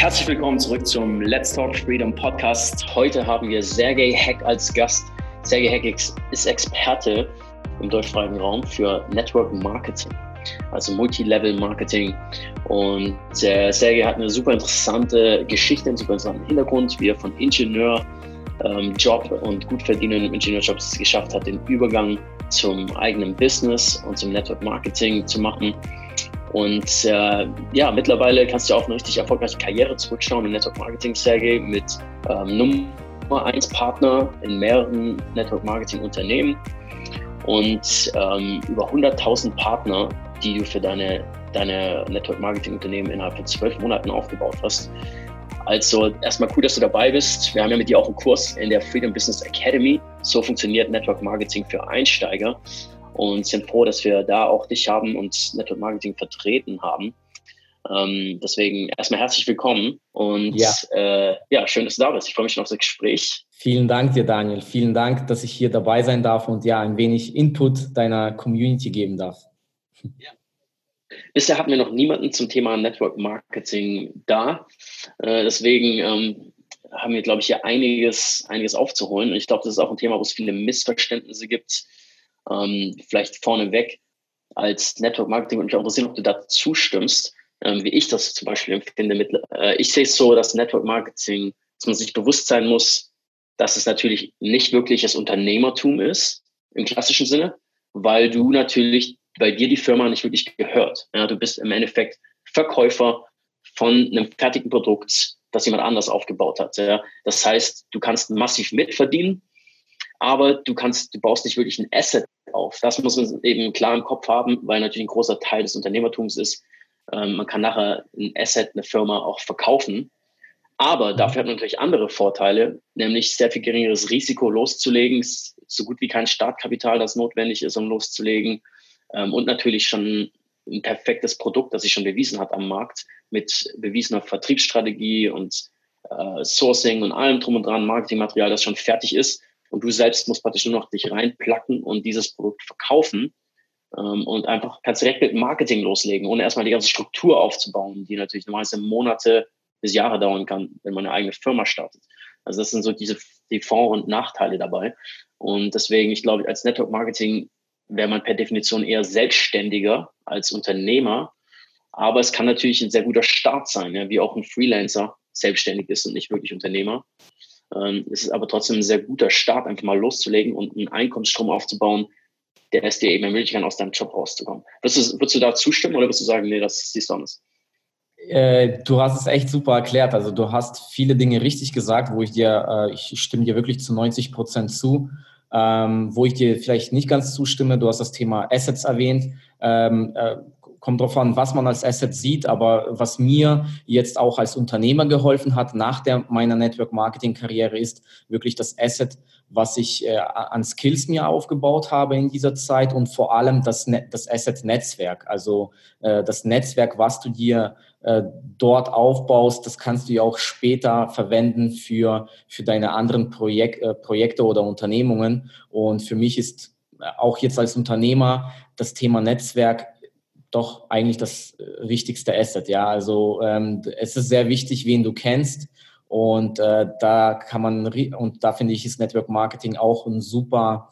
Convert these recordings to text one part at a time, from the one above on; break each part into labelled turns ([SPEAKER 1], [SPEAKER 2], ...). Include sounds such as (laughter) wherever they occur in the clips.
[SPEAKER 1] Herzlich willkommen zurück zum Let's Talk Freedom Podcast. Heute haben wir Sergei Heck als Gast. Sergei Heck ist Experte im deutschsprachigen Raum für Network Marketing, also Multilevel Marketing. Und äh, Sergei hat eine super interessante Geschichte, einen super interessanten Hintergrund, wie er von Ingenieur ähm, und gut verdienenden Ingenieurjobs geschafft hat, den Übergang zum eigenen Business und zum Network Marketing zu machen. Und äh, ja, mittlerweile kannst du auch eine richtig erfolgreiche Karriere zurückschauen im Network Marketing, Sergey, mit ähm, Nummer 1 Partner in mehreren Network Marketing Unternehmen und ähm, über 100.000 Partner, die du für deine, deine Network Marketing Unternehmen innerhalb von zwölf Monaten aufgebaut hast. Also erstmal cool, dass du dabei bist. Wir haben ja mit dir auch einen Kurs in der Freedom Business Academy. So funktioniert Network Marketing für Einsteiger und sind froh, dass wir da auch dich haben und Network Marketing vertreten haben. Ähm, deswegen erstmal herzlich willkommen und ja. Äh, ja, schön, dass du da bist. Ich freue mich schon auf das Gespräch.
[SPEAKER 2] Vielen Dank dir, Daniel. Vielen Dank, dass ich hier dabei sein darf und ja, ein wenig Input deiner Community geben darf.
[SPEAKER 1] Ja. Bisher hatten wir noch niemanden zum Thema Network Marketing da. Äh, deswegen ähm, haben wir, glaube ich, hier einiges, einiges aufzuholen. Und ich glaube, das ist auch ein Thema, wo es viele Missverständnisse gibt. Ähm, vielleicht vorneweg als Network Marketing und mich auch interessieren, ob du da zustimmst, ähm, wie ich das zum Beispiel empfinde. Mit, äh, ich sehe es so, dass Network Marketing, dass man sich bewusst sein muss, dass es natürlich nicht wirklich das Unternehmertum ist, im klassischen Sinne, weil du natürlich bei dir die Firma nicht wirklich gehört. Ja, du bist im Endeffekt Verkäufer von einem fertigen Produkt, das jemand anders aufgebaut hat. Ja. Das heißt, du kannst massiv mitverdienen, aber du kannst, du baust nicht wirklich ein Asset auf. Das muss man eben klar im Kopf haben, weil natürlich ein großer Teil des Unternehmertums ist. Ähm, man kann nachher ein Asset, eine Firma auch verkaufen. Aber mhm. dafür hat man natürlich andere Vorteile, nämlich sehr viel geringeres Risiko loszulegen, so gut wie kein Startkapital, das notwendig ist, um loszulegen. Ähm, und natürlich schon ein perfektes Produkt, das sich schon bewiesen hat am Markt, mit bewiesener Vertriebsstrategie und äh, Sourcing und allem drum und dran, Marketingmaterial, das schon fertig ist. Und du selbst musst praktisch nur noch dich reinplacken und dieses Produkt verkaufen. Ähm, und einfach kannst direkt mit Marketing loslegen, ohne erstmal die ganze Struktur aufzubauen, die natürlich normalerweise Monate bis Jahre dauern kann, wenn man eine eigene Firma startet. Also das sind so diese die Vor- und Nachteile dabei. Und deswegen, ich glaube, als Network Marketing wäre man per Definition eher selbstständiger als Unternehmer. Aber es kann natürlich ein sehr guter Start sein, ja, wie auch ein Freelancer selbstständig ist und nicht wirklich Unternehmer. Ähm, es ist aber trotzdem ein sehr guter Start, einfach mal loszulegen und einen Einkommensstrom aufzubauen, der es dir eben ermöglichen kann, aus deinem Job rauszukommen. Würdest du, würdest du da zustimmen oder würdest du sagen, nee, das siehst du anders?
[SPEAKER 2] Äh, du hast es echt super erklärt. Also du hast viele Dinge richtig gesagt, wo ich dir, äh, ich stimme dir wirklich zu 90 Prozent zu. Ähm, wo ich dir vielleicht nicht ganz zustimme, du hast das Thema Assets erwähnt. Ähm, äh, kommt drauf an, was man als Asset sieht, aber was mir jetzt auch als Unternehmer geholfen hat nach der, meiner Network Marketing Karriere ist wirklich das Asset, was ich äh, an Skills mir aufgebaut habe in dieser Zeit und vor allem das, das Asset Netzwerk, also äh, das Netzwerk, was du dir äh, dort aufbaust, das kannst du ja auch später verwenden für, für deine anderen Projek äh, Projekte oder Unternehmungen. Und für mich ist auch jetzt als Unternehmer das Thema Netzwerk doch eigentlich das äh, wichtigste Asset. Ja, also ähm, es ist sehr wichtig, wen du kennst. Und äh, da kann man, und da finde ich, ist Network Marketing auch ein super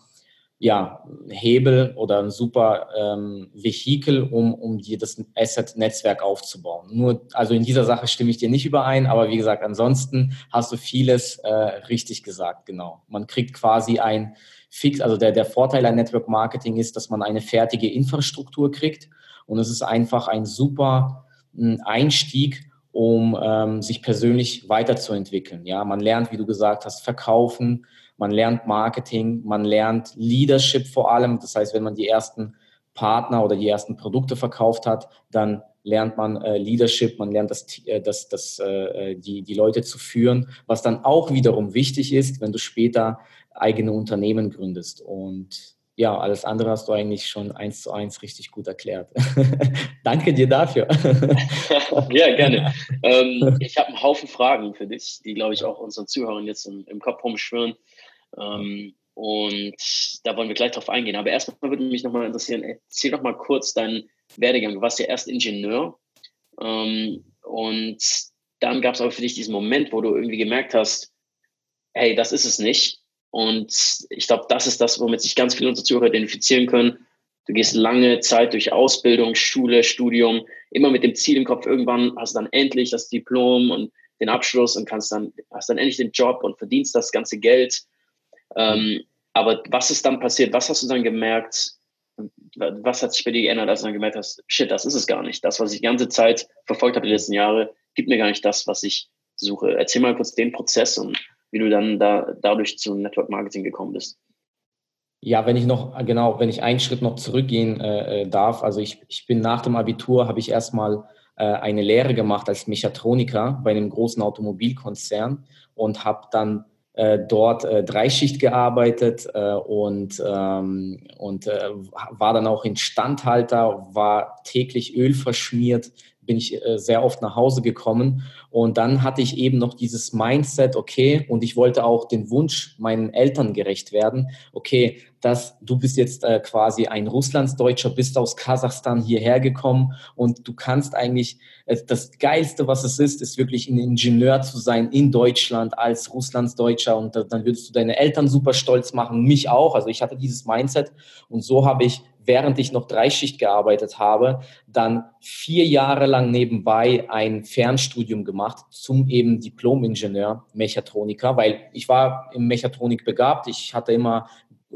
[SPEAKER 2] ja, Hebel oder ein super ähm, Vehikel, um, um dir das Asset-Netzwerk aufzubauen. Nur, also in dieser Sache stimme ich dir nicht überein, aber wie gesagt, ansonsten hast du vieles äh, richtig gesagt, genau. Man kriegt quasi ein fix, also der, der Vorteil an Network Marketing ist, dass man eine fertige Infrastruktur kriegt und es ist einfach ein super hm, Einstieg, um ähm, sich persönlich weiterzuentwickeln. Ja, man lernt, wie du gesagt hast, verkaufen, man lernt Marketing, man lernt Leadership vor allem. Das heißt, wenn man die ersten Partner oder die ersten Produkte verkauft hat, dann lernt man äh, Leadership, man lernt das, äh, das, das, äh, die, die Leute zu führen, was dann auch wiederum wichtig ist, wenn du später eigene Unternehmen gründest. Und ja, alles andere hast du eigentlich schon eins zu eins richtig gut erklärt. (laughs) Danke dir dafür. (laughs)
[SPEAKER 1] ja, gerne. Ähm, (laughs) ich habe einen Haufen Fragen für dich, die, glaube ich, auch unseren Zuhörern jetzt im, im Kopf rumschwirren. Ähm, und da wollen wir gleich drauf eingehen. Aber erstmal würde mich nochmal interessieren, erzähl doch mal kurz deinen Werdegang. Du warst ja erst Ingenieur ähm, und dann gab es aber für dich diesen Moment, wo du irgendwie gemerkt hast, hey, das ist es nicht. Und ich glaube, das ist das, womit sich ganz viele unserer Zuhörer identifizieren können. Du gehst lange Zeit durch Ausbildung, Schule, Studium, immer mit dem Ziel im Kopf, irgendwann hast du dann endlich das Diplom und den Abschluss und kannst dann, hast dann endlich den Job und verdienst das ganze Geld. Ähm, aber was ist dann passiert? Was hast du dann gemerkt? Was hat sich bei dir geändert, als du dann gemerkt hast, shit, das ist es gar nicht. Das, was ich die ganze Zeit verfolgt habe die letzten Jahre, gibt mir gar nicht das, was ich suche. Erzähl mal kurz den Prozess und wie du dann da, dadurch zum Network Marketing gekommen bist.
[SPEAKER 2] Ja, wenn ich noch, genau, wenn ich einen Schritt noch zurückgehen äh, äh darf, also ich, ich bin nach dem Abitur, habe ich erstmal äh, eine Lehre gemacht als Mechatroniker bei einem großen Automobilkonzern und habe dann äh, dort äh, Dreischicht gearbeitet und, ähm, und war dann auch Instandhalter, war täglich Öl verschmiert, bin ich sehr oft nach Hause gekommen. Und dann hatte ich eben noch dieses Mindset, okay, und ich wollte auch den Wunsch meinen Eltern gerecht werden, okay, dass du bist jetzt äh, quasi ein Russlandsdeutscher, bist aus Kasachstan hierher gekommen und du kannst eigentlich, äh, das Geilste, was es ist, ist wirklich ein Ingenieur zu sein in Deutschland als Russlandsdeutscher und äh, dann würdest du deine Eltern super stolz machen, mich auch. Also ich hatte dieses Mindset und so habe ich während ich noch Dreischicht gearbeitet habe, dann vier Jahre lang nebenbei ein Fernstudium gemacht zum eben Diplom-Ingenieur Mechatroniker, weil ich war im Mechatronik begabt. Ich hatte immer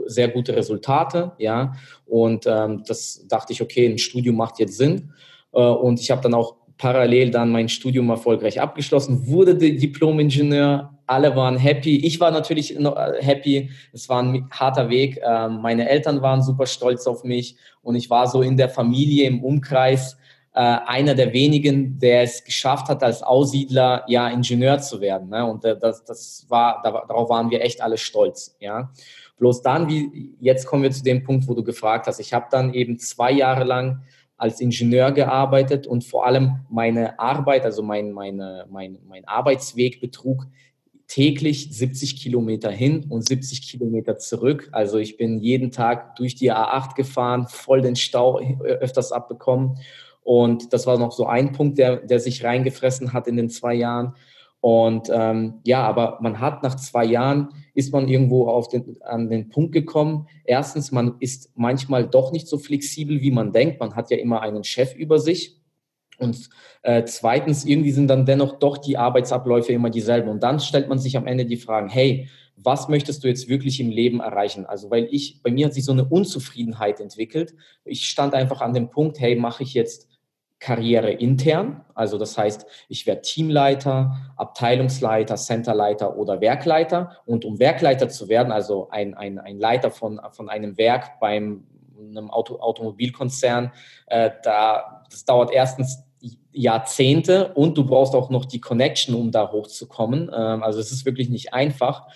[SPEAKER 2] sehr gute Resultate, ja, und ähm, das dachte ich, okay, ein Studium macht jetzt Sinn. Äh, und ich habe dann auch parallel dann mein Studium erfolgreich abgeschlossen, wurde Diplom-Ingenieur, alle waren happy. Ich war natürlich äh, happy. Es war ein harter Weg. Ähm, meine Eltern waren super stolz auf mich und ich war so in der Familie, im Umkreis, äh, einer der wenigen, der es geschafft hat, als Aussiedler ja Ingenieur zu werden. Ne? Und äh, das, das war, darauf waren wir echt alle stolz. Ja. Bloß dann, wie jetzt kommen wir zu dem Punkt, wo du gefragt hast. Ich habe dann eben zwei Jahre lang als Ingenieur gearbeitet und vor allem meine Arbeit, also mein, meine, mein, mein Arbeitsweg betrug täglich 70 Kilometer hin und 70 Kilometer zurück. Also ich bin jeden Tag durch die A8 gefahren, voll den Stau öfters abbekommen. Und das war noch so ein Punkt, der, der sich reingefressen hat in den zwei Jahren. Und ähm, ja, aber man hat nach zwei Jahren, ist man irgendwo auf den, an den Punkt gekommen. Erstens, man ist manchmal doch nicht so flexibel, wie man denkt. Man hat ja immer einen Chef über sich. Und äh, zweitens, irgendwie sind dann dennoch doch die Arbeitsabläufe immer dieselben. Und dann stellt man sich am Ende die Fragen, hey, was möchtest du jetzt wirklich im Leben erreichen? Also, weil ich, bei mir hat sich so eine Unzufriedenheit entwickelt. Ich stand einfach an dem Punkt, hey, mache ich jetzt Karriere intern. Also das heißt, ich werde Teamleiter, Abteilungsleiter, Centerleiter oder Werkleiter. Und um Werkleiter zu werden, also ein, ein, ein Leiter von, von einem Werk beim einem Auto, Automobilkonzern, äh, da, das dauert erstens Jahrzehnte und du brauchst auch noch die Connection, um da hochzukommen. Ähm, also es ist wirklich nicht einfach.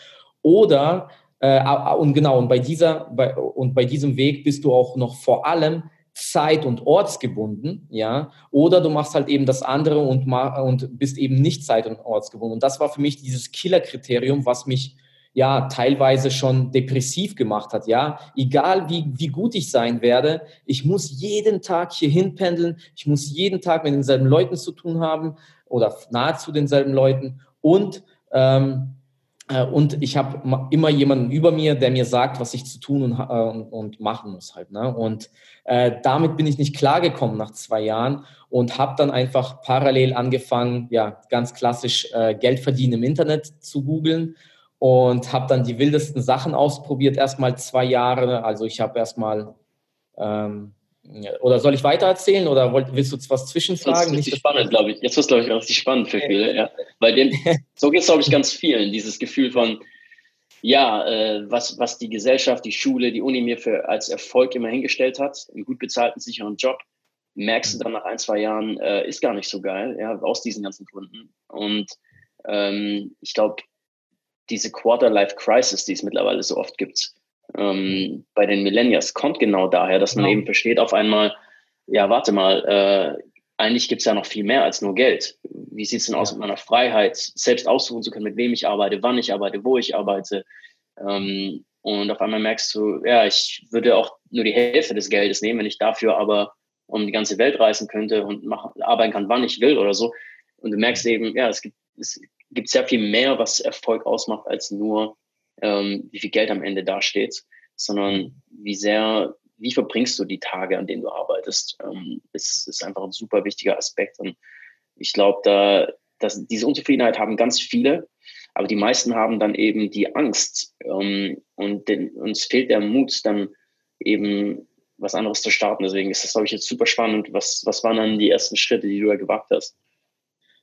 [SPEAKER 2] Oder äh, und genau, und bei dieser, bei, und bei diesem Weg bist du auch noch vor allem zeit- und ortsgebunden, ja, oder du machst halt eben das andere und, und bist eben nicht zeit- und ortsgebunden. Und das war für mich dieses Killer-Kriterium, was mich ja teilweise schon depressiv gemacht hat, ja. Egal wie, wie gut ich sein werde, ich muss jeden Tag hier hinpendeln, ich muss jeden Tag mit denselben Leuten zu tun haben oder nahezu denselben Leuten und ähm, äh, und ich habe immer jemanden über mir, der mir sagt, was ich zu tun und, äh, und machen muss halt. Ne? Und äh, damit bin ich nicht klargekommen nach zwei Jahren und habe dann einfach parallel angefangen, ja, ganz klassisch äh, Geld verdienen im Internet zu googeln und habe dann die wildesten Sachen ausprobiert, erstmal zwei Jahre. Also ich habe erstmal ähm, oder soll ich weiter erzählen oder willst du was zwischenfragen? Das
[SPEAKER 1] ist richtig spannend, glaube ich. Jetzt wird es, glaube ich, richtig spannend für viele. Ja. Weil den, (laughs) so geht es, glaube ich, ganz vielen. Dieses Gefühl von, ja, äh, was, was die Gesellschaft, die Schule, die Uni mir für, als Erfolg immer hingestellt hat, einen gut bezahlten, sicheren Job, merkst du dann nach ein, zwei Jahren, äh, ist gar nicht so geil, ja, aus diesen ganzen Gründen. Und ähm, ich glaube, diese Quarter-Life-Crisis, die es mittlerweile so oft gibt, ähm, bei den Millennials kommt genau daher, dass man genau. eben versteht auf einmal, ja, warte mal, äh, eigentlich gibt es ja noch viel mehr als nur Geld. Wie sieht es denn aus mit meiner Freiheit, selbst aussuchen zu können, mit wem ich arbeite, wann ich arbeite, wo ich arbeite. Ähm, und auf einmal merkst du, ja, ich würde auch nur die Hälfte des Geldes nehmen, wenn ich dafür aber um die ganze Welt reisen könnte und machen, arbeiten kann, wann ich will oder so. Und du merkst eben, ja, es gibt, es gibt sehr viel mehr, was Erfolg ausmacht, als nur, ähm, wie viel Geld am Ende dasteht, sondern wie sehr, wie verbringst du die Tage, an denen du arbeitest, ähm, ist, ist einfach ein super wichtiger Aspekt. Und ich glaube, da, dass diese Unzufriedenheit haben ganz viele, aber die meisten haben dann eben die Angst ähm, und den, uns fehlt der Mut, dann eben was anderes zu starten. Deswegen ist das, glaube ich, jetzt super spannend. Was, was waren dann die ersten Schritte, die du da gewagt hast?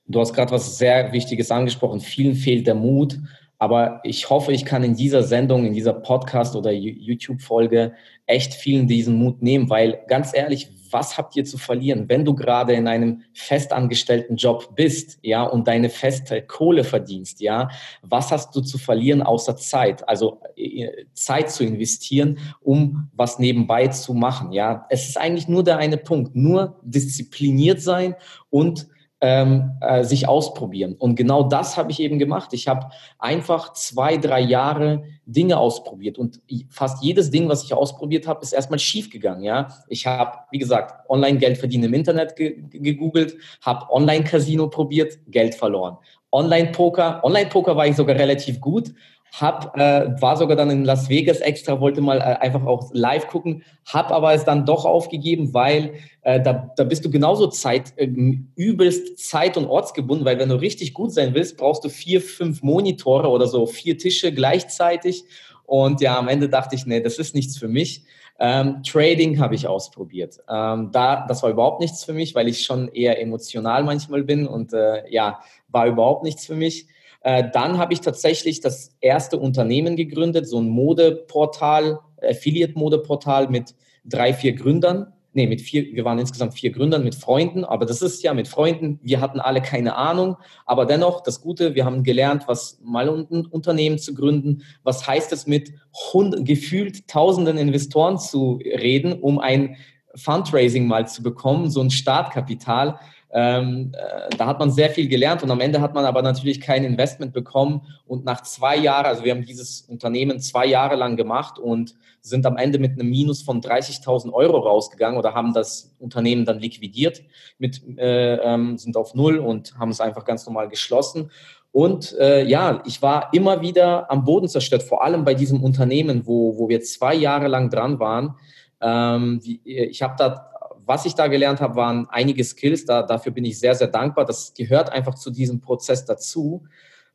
[SPEAKER 2] Du hast gerade was sehr Wichtiges angesprochen. Vielen fehlt der Mut. Aber ich hoffe, ich kann in dieser Sendung, in dieser Podcast oder YouTube-Folge echt vielen diesen Mut nehmen, weil ganz ehrlich, was habt ihr zu verlieren, wenn du gerade in einem festangestellten Job bist, ja, und deine feste Kohle verdienst, ja? Was hast du zu verlieren außer Zeit? Also äh, Zeit zu investieren, um was nebenbei zu machen, ja? Es ist eigentlich nur der eine Punkt, nur diszipliniert sein und ähm, äh, sich ausprobieren. Und genau das habe ich eben gemacht. Ich habe einfach zwei, drei Jahre Dinge ausprobiert und fast jedes Ding, was ich ausprobiert habe, ist erstmal schief gegangen. Ja, ich habe, wie gesagt, Online-Geld verdienen im Internet ge gegoogelt, habe Online-Casino probiert, Geld verloren. Online-Poker, Online-Poker war ich sogar relativ gut, hab, äh, war sogar dann in Las Vegas extra, wollte mal äh, einfach auch live gucken, hab aber es dann doch aufgegeben, weil äh, da, da bist du genauso Zeit, äh, übelst zeit- und ortsgebunden, weil wenn du richtig gut sein willst, brauchst du vier, fünf Monitore oder so, vier Tische gleichzeitig. Und ja, am Ende dachte ich, nee, das ist nichts für mich. Ähm, Trading habe ich ausprobiert. Ähm, da, das war überhaupt nichts für mich, weil ich schon eher emotional manchmal bin und äh, ja, war überhaupt nichts für mich. Äh, dann habe ich tatsächlich das erste Unternehmen gegründet, so ein Modeportal, Affiliate-Modeportal mit drei, vier Gründern. Nee, mit vier, wir waren insgesamt vier Gründern mit Freunden, aber das ist ja mit Freunden, wir hatten alle keine Ahnung, aber dennoch das Gute, wir haben gelernt, was mal ein Unternehmen zu gründen, was heißt es mit hund, gefühlt tausenden Investoren zu reden, um ein Fundraising mal zu bekommen, so ein Startkapital. Ähm, äh, da hat man sehr viel gelernt und am Ende hat man aber natürlich kein Investment bekommen. Und nach zwei Jahren, also wir haben dieses Unternehmen zwei Jahre lang gemacht und sind am Ende mit einem Minus von 30.000 Euro rausgegangen oder haben das Unternehmen dann liquidiert, mit, äh, ähm, sind auf Null und haben es einfach ganz normal geschlossen. Und äh, ja, ich war immer wieder am Boden zerstört, vor allem bei diesem Unternehmen, wo, wo wir zwei Jahre lang dran waren. Ähm, ich habe da was ich da gelernt habe, waren einige Skills. Da, dafür bin ich sehr, sehr dankbar. Das gehört einfach zu diesem Prozess dazu.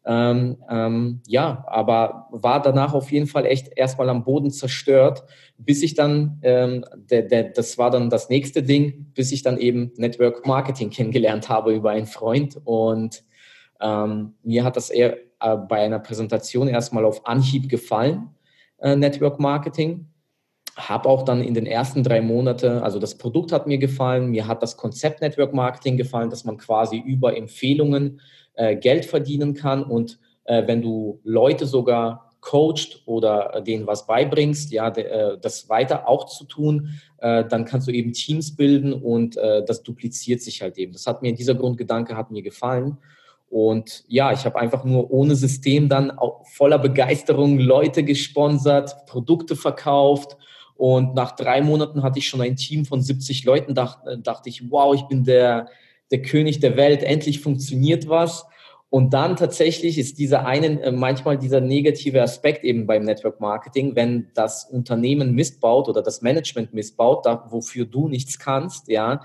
[SPEAKER 2] Ähm, ähm, ja, aber war danach auf jeden Fall echt erstmal am Boden zerstört, bis ich dann, ähm, der, der, das war dann das nächste Ding, bis ich dann eben Network Marketing kennengelernt habe über einen Freund. Und ähm, mir hat das eher äh, bei einer Präsentation erstmal auf Anhieb gefallen, äh, Network Marketing habe auch dann in den ersten drei Monaten, also das Produkt hat mir gefallen, mir hat das Konzept Network Marketing gefallen, dass man quasi über Empfehlungen äh, Geld verdienen kann und äh, wenn du Leute sogar coacht oder denen was beibringst, ja, de, äh, das weiter auch zu tun, äh, dann kannst du eben Teams bilden und äh, das dupliziert sich halt eben. Das hat mir, dieser Grundgedanke hat mir gefallen. Und ja, ich habe einfach nur ohne System dann voller Begeisterung Leute gesponsert, Produkte verkauft und nach drei Monaten hatte ich schon ein Team von 70 Leuten, dachte, dachte ich, wow, ich bin der, der König der Welt, endlich funktioniert was. Und dann tatsächlich ist dieser eine, äh, manchmal dieser negative Aspekt eben beim Network Marketing, wenn das Unternehmen missbaut oder das Management missbaut, da, wofür du nichts kannst, ja,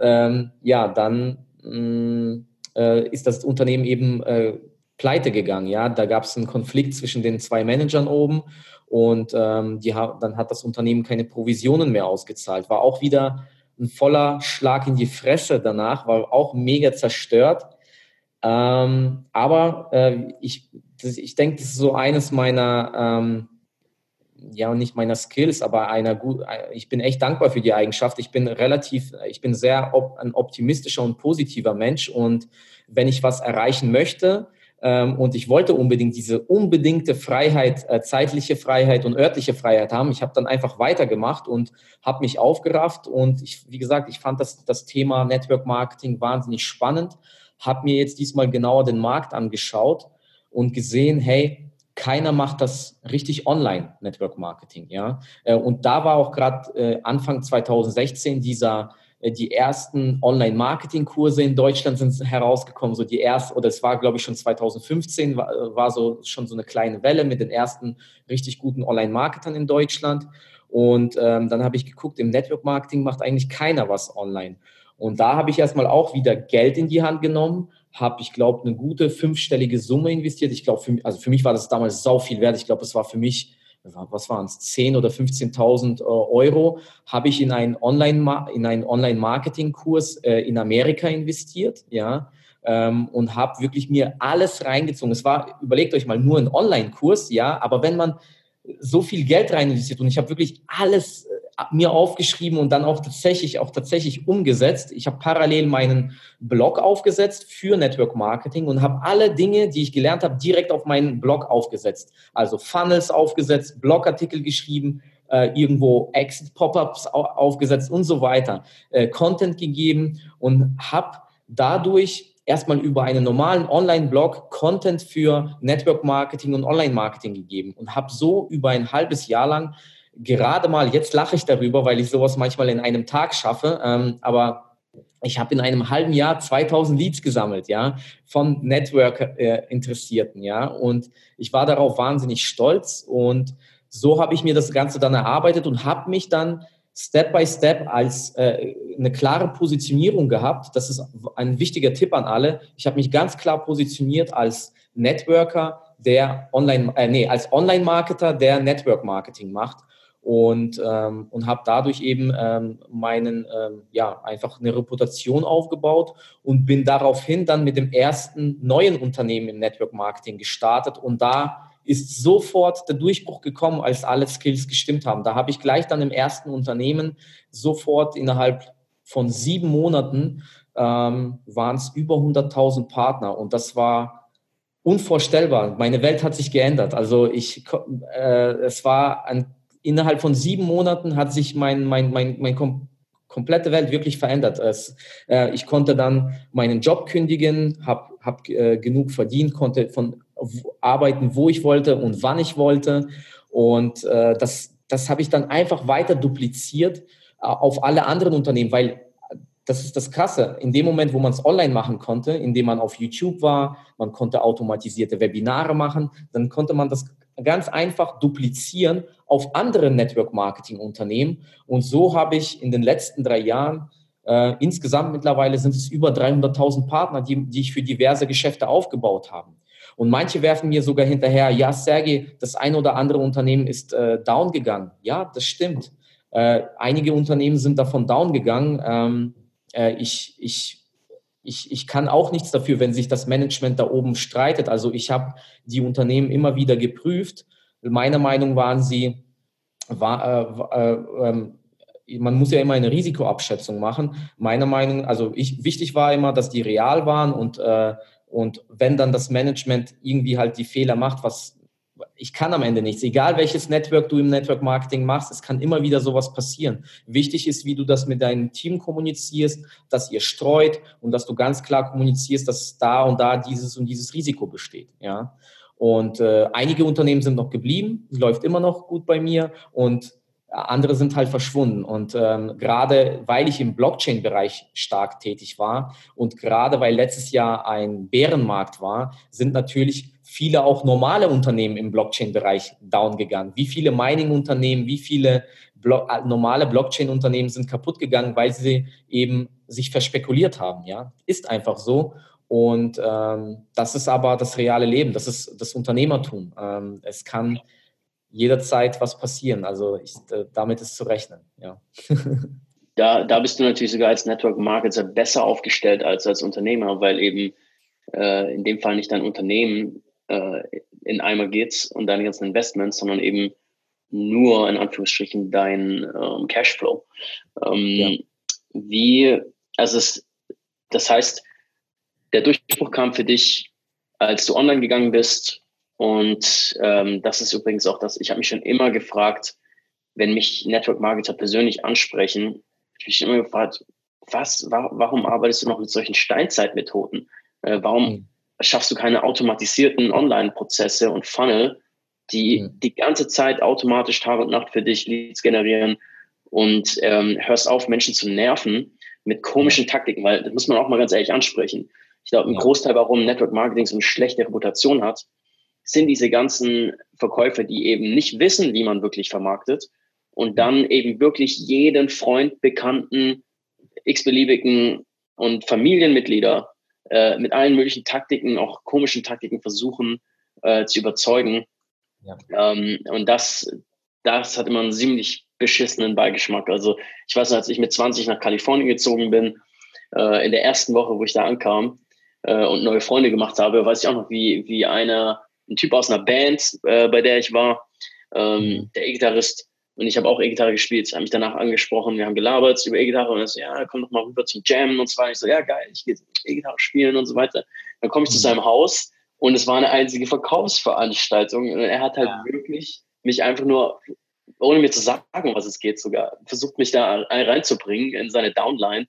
[SPEAKER 2] ähm, ja, dann mm, äh, ist das Unternehmen eben äh, pleite gegangen, ja. Da gab es einen Konflikt zwischen den zwei Managern oben und ähm, die, dann hat das Unternehmen keine Provisionen mehr ausgezahlt. War auch wieder ein voller Schlag in die Fresse danach, war auch mega zerstört. Ähm, aber äh, ich, ich denke, das ist so eines meiner, ähm, ja, nicht meiner Skills, aber einer gut, ich bin echt dankbar für die Eigenschaft. Ich bin relativ, ich bin sehr op, ein optimistischer und positiver Mensch und wenn ich was erreichen möchte, und ich wollte unbedingt diese unbedingte Freiheit, äh, zeitliche Freiheit und örtliche Freiheit haben. Ich habe dann einfach weitergemacht und habe mich aufgerafft. Und ich, wie gesagt, ich fand das, das Thema Network Marketing wahnsinnig spannend. Habe mir jetzt diesmal genauer den Markt angeschaut und gesehen, hey, keiner macht das richtig online, Network Marketing. Ja? Äh, und da war auch gerade äh, Anfang 2016 dieser die ersten Online-Marketing-Kurse in Deutschland sind herausgekommen, so die erste, oder es war, glaube ich, schon 2015, war, war so schon so eine kleine Welle mit den ersten richtig guten Online-Marketern in Deutschland. Und ähm, dann habe ich geguckt, im Network-Marketing macht eigentlich keiner was online. Und da habe ich erstmal auch wieder Geld in die Hand genommen, habe, ich glaube, eine gute fünfstellige Summe investiert. Ich glaube, also für mich war das damals sau viel wert. Ich glaube, es war für mich was waren es, 10.000 oder 15.000 äh, Euro, habe ich in einen Online, in einen Online-Marketing-Kurs äh, in Amerika investiert, ja, ähm, und habe wirklich mir alles reingezogen. Es war, überlegt euch mal, nur ein Online-Kurs, ja, aber wenn man so viel Geld rein investiert und ich habe wirklich alles mir aufgeschrieben und dann auch tatsächlich, auch tatsächlich umgesetzt. Ich habe parallel meinen Blog aufgesetzt für Network Marketing und habe alle Dinge, die ich gelernt habe, direkt auf meinen Blog aufgesetzt. Also Funnels aufgesetzt, Blogartikel geschrieben, äh, irgendwo Exit-Pop-ups aufgesetzt und so weiter, äh, Content gegeben und habe dadurch erstmal über einen normalen Online-Blog Content für Network Marketing und Online-Marketing gegeben und habe so über ein halbes Jahr lang gerade mal, jetzt lache ich darüber, weil ich sowas manchmal in einem Tag schaffe, ähm, aber ich habe in einem halben Jahr 2000 Leads gesammelt, ja, von Network-Interessierten, ja, und ich war darauf wahnsinnig stolz und so habe ich mir das Ganze dann erarbeitet und habe mich dann Step by Step als äh, eine klare Positionierung gehabt. Das ist ein wichtiger Tipp an alle. Ich habe mich ganz klar positioniert als Networker, der Online, äh, nee, als Online-Marketer, der Network Marketing macht und, ähm, und habe dadurch eben ähm, meinen, ähm, ja, einfach eine Reputation aufgebaut und bin daraufhin dann mit dem ersten neuen Unternehmen im Network Marketing gestartet und da ist sofort der Durchbruch gekommen, als alle Skills gestimmt haben. Da habe ich gleich dann im ersten Unternehmen sofort innerhalb von sieben Monaten ähm, waren es über 100.000 Partner und das war unvorstellbar. Meine Welt hat sich geändert. Also ich, äh, es war ein innerhalb von sieben Monaten hat sich mein, mein, mein, mein kom komplette Welt wirklich verändert. Es, äh, ich konnte dann meinen Job kündigen, habe hab, äh, genug verdient, konnte von arbeiten, wo ich wollte und wann ich wollte. Und äh, das, das habe ich dann einfach weiter dupliziert äh, auf alle anderen Unternehmen, weil das ist das Krasse. In dem Moment, wo man es online machen konnte, indem man auf YouTube war, man konnte automatisierte Webinare machen, dann konnte man das ganz einfach duplizieren auf andere Network-Marketing-Unternehmen. Und so habe ich in den letzten drei Jahren, äh, insgesamt mittlerweile sind es über 300.000 Partner, die, die ich für diverse Geschäfte aufgebaut habe. Und manche werfen mir sogar hinterher, ja, Sergej, das ein oder andere Unternehmen ist äh, down gegangen. Ja, das stimmt. Äh, einige Unternehmen sind davon down gegangen. Ähm, äh, ich, ich ich, ich kann auch nichts dafür, wenn sich das Management da oben streitet. Also ich habe die Unternehmen immer wieder geprüft. Meiner Meinung waren sie, war, äh, äh, äh, man muss ja immer eine Risikoabschätzung machen. Meiner Meinung, also ich, wichtig war immer, dass die real waren und, äh, und wenn dann das Management irgendwie halt die Fehler macht, was ich kann am Ende nichts. Egal welches Network du im Network Marketing machst, es kann immer wieder sowas passieren. Wichtig ist, wie du das mit deinem Team kommunizierst, dass ihr streut und dass du ganz klar kommunizierst, dass da und da dieses und dieses Risiko besteht. Ja. Und äh, einige Unternehmen sind noch geblieben, läuft immer noch gut bei mir und andere sind halt verschwunden. Und ähm, gerade weil ich im Blockchain-Bereich stark tätig war und gerade weil letztes Jahr ein Bärenmarkt war, sind natürlich viele auch normale Unternehmen im Blockchain-Bereich down gegangen. Wie viele Mining-Unternehmen, wie viele Blo äh, normale Blockchain-Unternehmen sind kaputt gegangen, weil sie eben sich verspekuliert haben. Ja, ist einfach so. Und ähm, das ist aber das reale Leben, das ist das Unternehmertum. Ähm, es kann jederzeit was passieren. Also ich, damit ist zu rechnen. Ja. (laughs)
[SPEAKER 1] da, da bist du natürlich sogar als Network Marketer besser aufgestellt als als Unternehmer, weil eben äh, in dem Fall nicht dein Unternehmen äh, in einmal geht und deine ganzen Investments, sondern eben nur in Anführungsstrichen dein ähm, Cashflow. Ähm, ja. Wie, also es, das heißt, der Durchbruch kam für dich, als du online gegangen bist. Und ähm, das ist übrigens auch das, ich habe mich schon immer gefragt, wenn mich Network Marketer persönlich ansprechen, ich mich immer gefragt, was, wa warum arbeitest du noch mit solchen Steinzeitmethoden? Äh, warum, mhm schaffst du keine automatisierten Online-Prozesse und Funnel, die mhm. die ganze Zeit automatisch Tag und Nacht für dich Leads generieren und ähm, hörst auf, Menschen zu nerven. mit komischen Taktiken, weil das muss man auch mal ganz ehrlich ansprechen. Ich glaube, ein ja. Großteil, warum Network Marketing so eine schlechte Reputation hat, sind diese ganzen Verkäufer, die eben nicht wissen, wie man wirklich vermarktet und dann eben wirklich jeden Freund, Bekannten, x-beliebigen und Familienmitglieder äh, mit allen möglichen Taktiken, auch komischen Taktiken versuchen äh, zu überzeugen. Ja. Ähm, und das, das hat immer einen ziemlich beschissenen Beigeschmack. Also ich weiß noch, als ich mit 20 nach Kalifornien gezogen bin, äh, in der ersten Woche, wo ich da ankam äh, und neue Freunde gemacht habe, weiß ich auch noch, wie, wie einer, ein Typ aus einer Band, äh, bei der ich war, ähm, mhm. der E-Gitarrist, und ich habe auch E-Gitarre gespielt. Ich habe mich danach angesprochen, wir haben gelabert über E-Gitarre und er so, ja, komm doch mal rüber zum Jam und zwar ich so, ja geil, ich gehe E-Gitarre spielen und so weiter. Dann komme ich zu mhm. seinem Haus und es war eine einzige Verkaufsveranstaltung und er hat halt ja. wirklich mich einfach nur, ohne mir zu sagen, was es geht sogar, versucht mich da reinzubringen in seine Downline.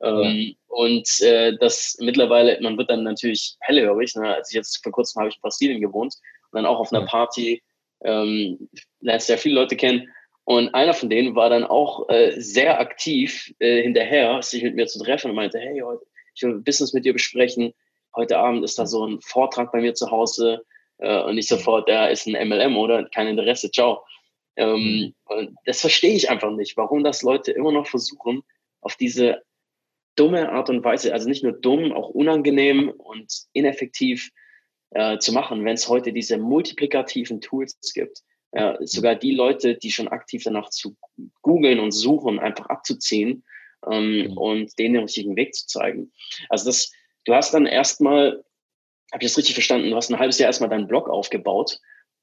[SPEAKER 1] Ja. Ähm, und äh, das mittlerweile, man wird dann natürlich hellhörig. Ne? Also jetzt vor kurzem habe ich in Brasilien gewohnt und dann auch auf einer Party ähm, lernst ja viele Leute kennen und einer von denen war dann auch äh, sehr aktiv äh, hinterher, sich mit mir zu treffen und meinte, hey, heute, ich will Business mit dir besprechen. Heute Abend ist da so ein Vortrag bei mir zu Hause. Äh, und ich sofort, ja, ist ein MLM oder kein Interesse, ciao. Ähm, mhm. und das verstehe ich einfach nicht, warum das Leute immer noch versuchen, auf diese dumme Art und Weise, also nicht nur dumm, auch unangenehm und ineffektiv äh, zu machen, wenn es heute diese multiplikativen Tools gibt äh, sogar die Leute, die schon aktiv danach zu googeln und suchen, einfach abzuziehen ähm, mhm. und denen den richtigen Weg zu zeigen. Also das, du hast dann erstmal, habe ich das richtig verstanden, du hast ein halbes Jahr erstmal deinen Blog aufgebaut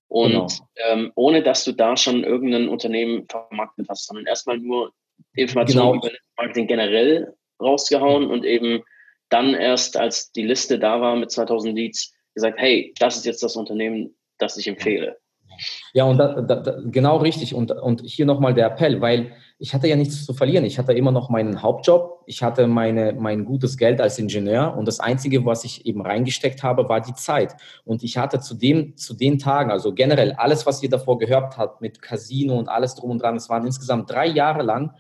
[SPEAKER 1] und genau. ähm, ohne dass du da schon irgendein Unternehmen vermarktet hast, sondern erstmal nur Informationen genau. über Marketing generell rausgehauen mhm. und eben dann erst, als die Liste da war mit 2000 Leads, gesagt, hey, das ist jetzt das Unternehmen, das ich empfehle.
[SPEAKER 2] Ja, und da, da, genau richtig. Und, und hier nochmal der Appell, weil ich hatte ja nichts zu verlieren. Ich hatte immer noch meinen Hauptjob. Ich hatte meine, mein gutes Geld als Ingenieur. Und das Einzige, was ich eben reingesteckt habe, war die Zeit. Und ich hatte zu, dem, zu den Tagen, also generell alles, was ihr davor gehört habt mit Casino und alles drum und dran, es waren insgesamt drei Jahre lang,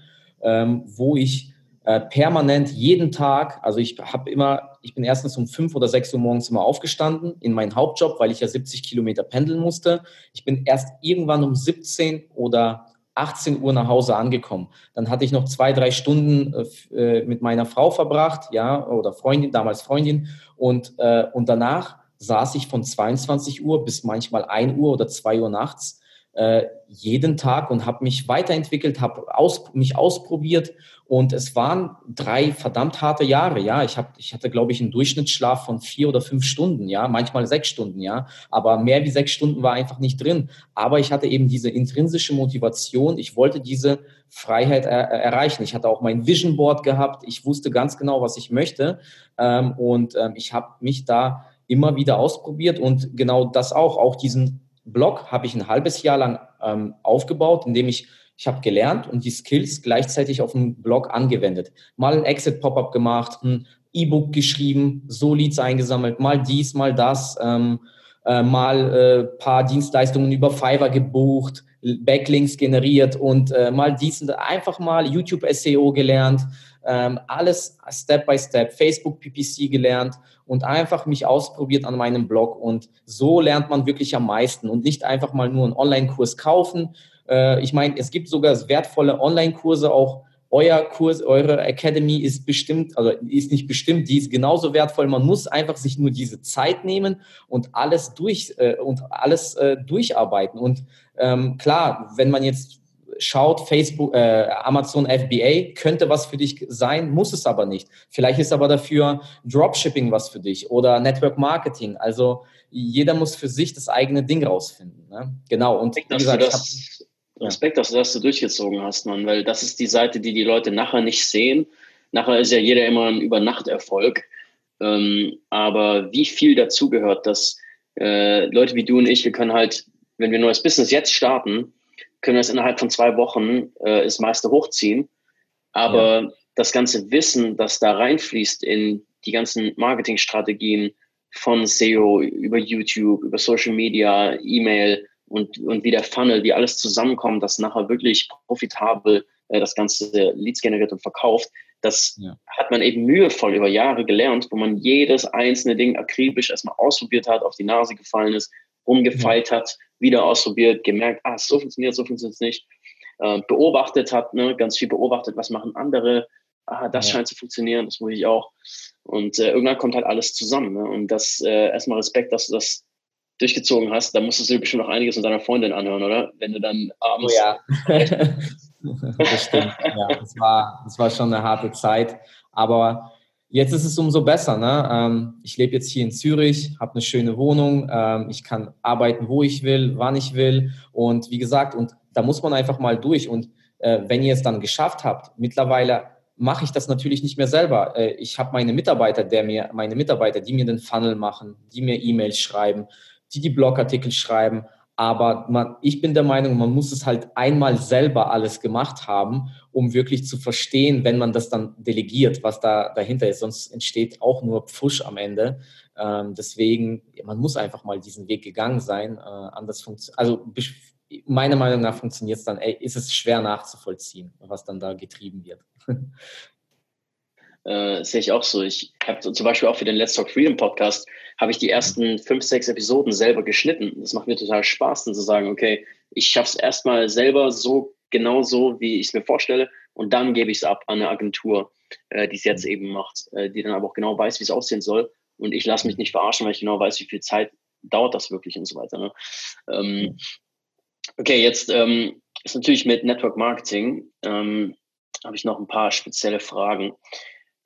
[SPEAKER 2] ähm, wo ich äh, permanent jeden Tag, also ich habe immer, ich bin erstens um fünf oder sechs Uhr morgens immer aufgestanden in meinen Hauptjob, weil ich ja 70 Kilometer pendeln musste. Ich bin erst irgendwann um 17 oder 18 Uhr nach Hause angekommen. Dann hatte ich noch zwei, drei Stunden äh, äh, mit meiner Frau verbracht, ja, oder Freundin, damals Freundin. Und, äh, und danach saß ich von 22 Uhr bis manchmal 1 Uhr oder 2 Uhr nachts äh, jeden Tag und habe mich weiterentwickelt, habe aus, mich ausprobiert und es waren drei verdammt harte Jahre. Ja, ich habe, ich hatte, glaube ich, einen Durchschnittsschlaf von vier oder fünf Stunden. Ja, manchmal sechs Stunden. Ja, aber mehr wie sechs Stunden war einfach nicht drin. Aber ich hatte eben diese intrinsische Motivation. Ich wollte diese Freiheit er erreichen. Ich hatte auch mein Vision Board gehabt. Ich wusste ganz genau, was ich möchte ähm, und ähm, ich habe mich da immer wieder ausprobiert und genau das auch, auch diesen Blog habe ich ein halbes Jahr lang ähm, aufgebaut, indem ich ich habe gelernt und die Skills gleichzeitig auf dem Blog angewendet. Mal ein Exit-Pop-up gemacht, ein E-Book geschrieben, so Leads eingesammelt, mal dies, mal das, ähm, äh, mal äh, paar Dienstleistungen über Fiverr gebucht, Backlinks generiert und äh, mal dies, einfach mal YouTube SEO gelernt, ähm, alles Step by Step, Facebook PPC gelernt und einfach mich ausprobiert an meinem Blog. Und so lernt man wirklich am meisten und nicht einfach mal nur einen Online-Kurs kaufen. Äh, ich meine, es gibt sogar wertvolle Online-Kurse auch. Euer Kurs, eure Academy ist bestimmt, also ist nicht bestimmt, die ist genauso wertvoll. Man muss einfach sich nur diese Zeit nehmen und alles durch äh, und alles äh, durcharbeiten. Und ähm, klar, wenn man jetzt schaut, Facebook, äh, Amazon FBA könnte was für dich sein, muss es aber nicht. Vielleicht ist aber dafür Dropshipping was für dich oder Network Marketing. Also jeder muss für sich das eigene Ding rausfinden. Ne? Genau. Und
[SPEAKER 1] wie gesagt, das, hab, Respekt, dass du das so durchgezogen hast, Mann, weil das ist die Seite, die die Leute nachher nicht sehen. Nachher ist ja jeder immer ein Übernachterfolg. Ähm, aber wie viel dazugehört, dass äh, Leute wie du und ich, wir können halt, wenn wir ein neues Business jetzt starten, können wir es innerhalb von zwei Wochen äh, das meiste hochziehen. Aber ja. das ganze Wissen, das da reinfließt in die ganzen Marketingstrategien von SEO über YouTube, über Social Media, E-Mail und, und wie der Funnel, wie alles zusammenkommt, dass nachher wirklich profitabel äh, das ganze Leads generiert und verkauft, Das ja. hat man eben mühevoll über Jahre gelernt, wo man jedes einzelne Ding akribisch erstmal ausprobiert hat, auf die Nase gefallen ist, rumgefeilt hat, wieder ausprobiert, gemerkt, ah, so funktioniert, so funktioniert es nicht. Äh, beobachtet hat, ne, ganz viel beobachtet, was machen andere, ah, das ja. scheint zu funktionieren, das muss ich auch. Und äh, irgendwann kommt halt alles zusammen. Ne? Und das äh, erstmal Respekt, dass du das durchgezogen hast, da musstest du bestimmt noch einiges von deiner Freundin anhören, oder? Wenn du dann abends.
[SPEAKER 2] Oh ja. (laughs) das stimmt. Ja, das war, das war schon eine harte Zeit. Aber jetzt ist es umso besser. Ne? Ähm, ich lebe jetzt hier in Zürich, habe eine schöne Wohnung, ähm, ich kann arbeiten, wo ich will, wann ich will. Und wie gesagt, und da muss man einfach mal durch. Und äh, wenn ihr es dann geschafft habt, mittlerweile mache ich das natürlich nicht mehr selber. Äh, ich habe meine Mitarbeiter, der mir, meine Mitarbeiter, die mir den Funnel machen, die mir E-Mails schreiben, die die Blogartikel schreiben. Aber man, ich bin der Meinung, man muss es halt einmal selber alles gemacht haben, um wirklich zu verstehen, wenn man das dann delegiert, was da dahinter ist. Sonst entsteht auch nur Pfusch am Ende. Ähm, deswegen, man muss einfach mal diesen Weg gegangen sein. Äh, anders funktioniert, also meiner Meinung nach funktioniert es dann, ey, ist es schwer nachzuvollziehen, was dann da getrieben wird. (laughs)
[SPEAKER 1] Äh, sehe ich auch so. Ich habe zum Beispiel auch für den Let's Talk Freedom Podcast habe ich die ersten fünf, sechs Episoden selber geschnitten. Das macht mir total Spaß, dann zu sagen, okay, ich schaffe es erstmal selber so genau so, wie ich es mir vorstelle, und dann gebe ich es ab an eine Agentur, äh, die es jetzt eben macht, äh, die dann aber auch genau weiß, wie es aussehen soll. Und ich lasse mich nicht verarschen, weil ich genau weiß, wie viel Zeit dauert das wirklich und so weiter. Ne? Ähm, okay, jetzt ähm, ist natürlich mit Network Marketing ähm, habe ich noch ein paar spezielle Fragen.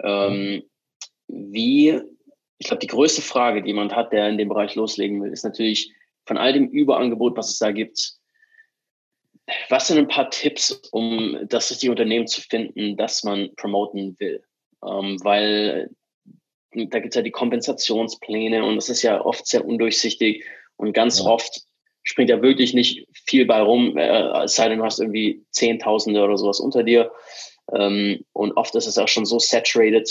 [SPEAKER 1] Ähm, wie, ich glaube, die größte Frage, die jemand hat, der in dem Bereich loslegen will, ist natürlich von all dem Überangebot, was es da gibt, was sind ein paar Tipps, um das richtige Unternehmen zu finden, das man promoten will? Ähm, weil da gibt es ja die Kompensationspläne und das ist ja oft sehr undurchsichtig und ganz ja. oft springt ja wirklich nicht viel bei rum, äh, es sei denn, du hast irgendwie Zehntausende oder sowas unter dir. Ähm, und oft ist es auch schon so saturated,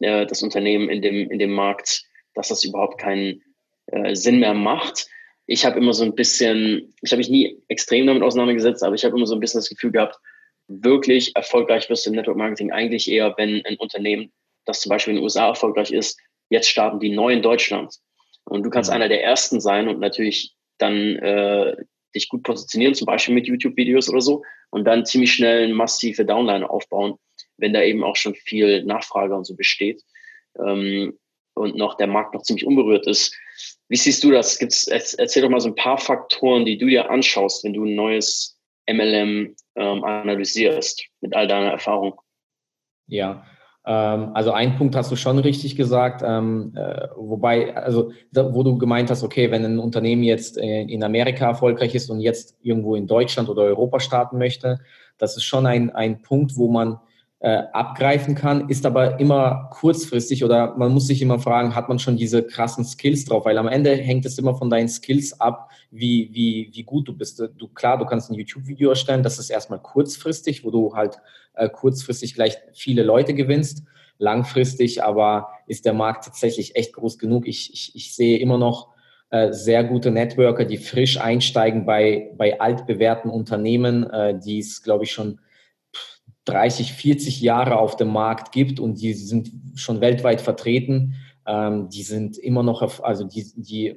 [SPEAKER 1] äh, das Unternehmen in dem, in dem Markt, dass das überhaupt keinen äh, Sinn mehr macht. Ich habe immer so ein bisschen, ich habe mich nie extrem damit auseinandergesetzt, aber ich habe immer so ein bisschen das Gefühl gehabt, wirklich erfolgreich wirst du im Network Marketing eigentlich eher, wenn ein Unternehmen, das zum Beispiel in den USA erfolgreich ist, jetzt starten die neu in Deutschland. Und du kannst mhm. einer der ersten sein und natürlich dann äh, dich gut positionieren, zum Beispiel mit YouTube-Videos oder so, und dann ziemlich schnell eine massive Downline aufbauen, wenn da eben auch schon viel Nachfrage und so besteht ähm, und noch der Markt noch ziemlich unberührt ist. Wie siehst du das? Gibt's, erzähl doch mal so ein paar Faktoren, die du dir anschaust, wenn du ein neues MLM ähm, analysierst mit all deiner Erfahrung.
[SPEAKER 2] Ja, ähm, also ein Punkt hast du schon richtig gesagt, ähm, äh, wobei, also wo du gemeint hast, okay, wenn ein Unternehmen jetzt äh, in Amerika erfolgreich ist und jetzt irgendwo in Deutschland oder Europa starten möchte, das ist schon ein, ein Punkt, wo man äh, abgreifen kann, ist aber immer kurzfristig oder man muss sich immer fragen, hat man schon diese krassen Skills drauf? Weil am Ende hängt es immer von deinen Skills ab, wie, wie, wie gut du bist. Du, klar, du kannst ein YouTube-Video erstellen, das ist erstmal kurzfristig, wo du halt äh, kurzfristig vielleicht viele Leute gewinnst. Langfristig aber ist der Markt tatsächlich echt groß genug. Ich, ich, ich sehe immer noch äh, sehr gute Networker, die frisch einsteigen bei, bei altbewährten Unternehmen, äh, die es, glaube ich, schon 30, 40 Jahre auf dem Markt gibt und die sind schon weltweit vertreten. Ähm, die sind immer noch, also die, die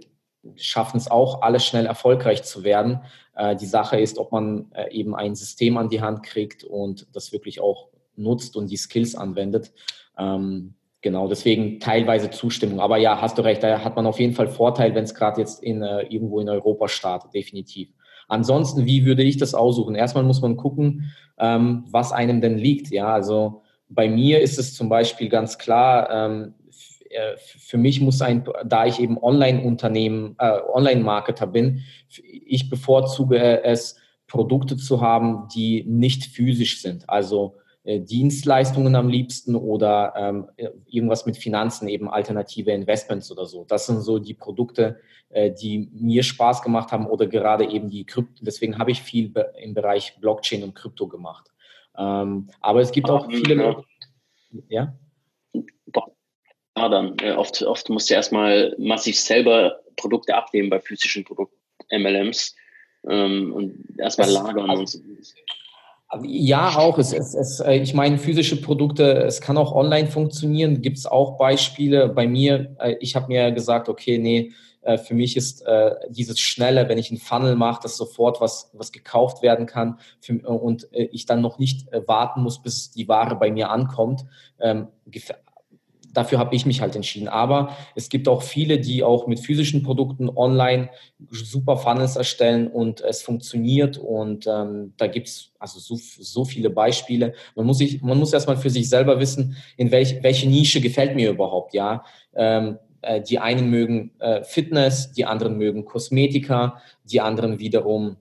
[SPEAKER 2] schaffen es auch, alle schnell erfolgreich zu werden. Äh, die Sache ist, ob man äh, eben ein System an die Hand kriegt und das wirklich auch nutzt und die Skills anwendet. Ähm, genau, deswegen teilweise Zustimmung. Aber ja, hast du recht, da hat man auf jeden Fall Vorteil, wenn es gerade jetzt in, äh, irgendwo in Europa startet, definitiv. Ansonsten, wie würde ich das aussuchen? Erstmal muss man gucken, ähm, was einem denn liegt. Ja, also bei mir ist es zum Beispiel ganz klar, ähm, äh, für mich muss ein, da ich eben Online-Unternehmen, äh, Online-Marketer bin, ich bevorzuge es, Produkte zu haben, die nicht physisch sind. Also Dienstleistungen am liebsten oder ähm, irgendwas mit Finanzen, eben alternative Investments oder so. Das sind so die Produkte, äh, die mir Spaß gemacht haben oder gerade eben die Krypto. Deswegen habe ich viel im Bereich Blockchain und Krypto gemacht. Ähm, aber es gibt auch viele Leute.
[SPEAKER 1] Ja? Ja, dann. Äh, oft, oft musst du erstmal massiv selber Produkte abnehmen bei physischen Produkten, MLMs ähm, und erstmal lagern und so.
[SPEAKER 2] Ja, auch. Es, es, es, äh, ich meine, physische Produkte, es kann auch online funktionieren. Gibt es auch Beispiele. Bei mir, äh, ich habe mir gesagt, okay, nee, äh, für mich ist dieses Schnelle, wenn ich einen Funnel mache, dass sofort was, was gekauft werden kann und ich dann noch nicht warten muss, bis die Ware bei mir ankommt, ähm, dafür habe ich mich halt entschieden. Aber es gibt auch viele, die auch mit physischen Produkten online super Funnels erstellen und es funktioniert. Und ähm, da gibt es also so, so viele Beispiele. Man muss, sich, man muss erstmal für sich selber wissen, in welch, welche Nische gefällt mir überhaupt. Ja, ähm, äh, die einen mögen äh, Fitness, die anderen mögen Kosmetika, die anderen wiederum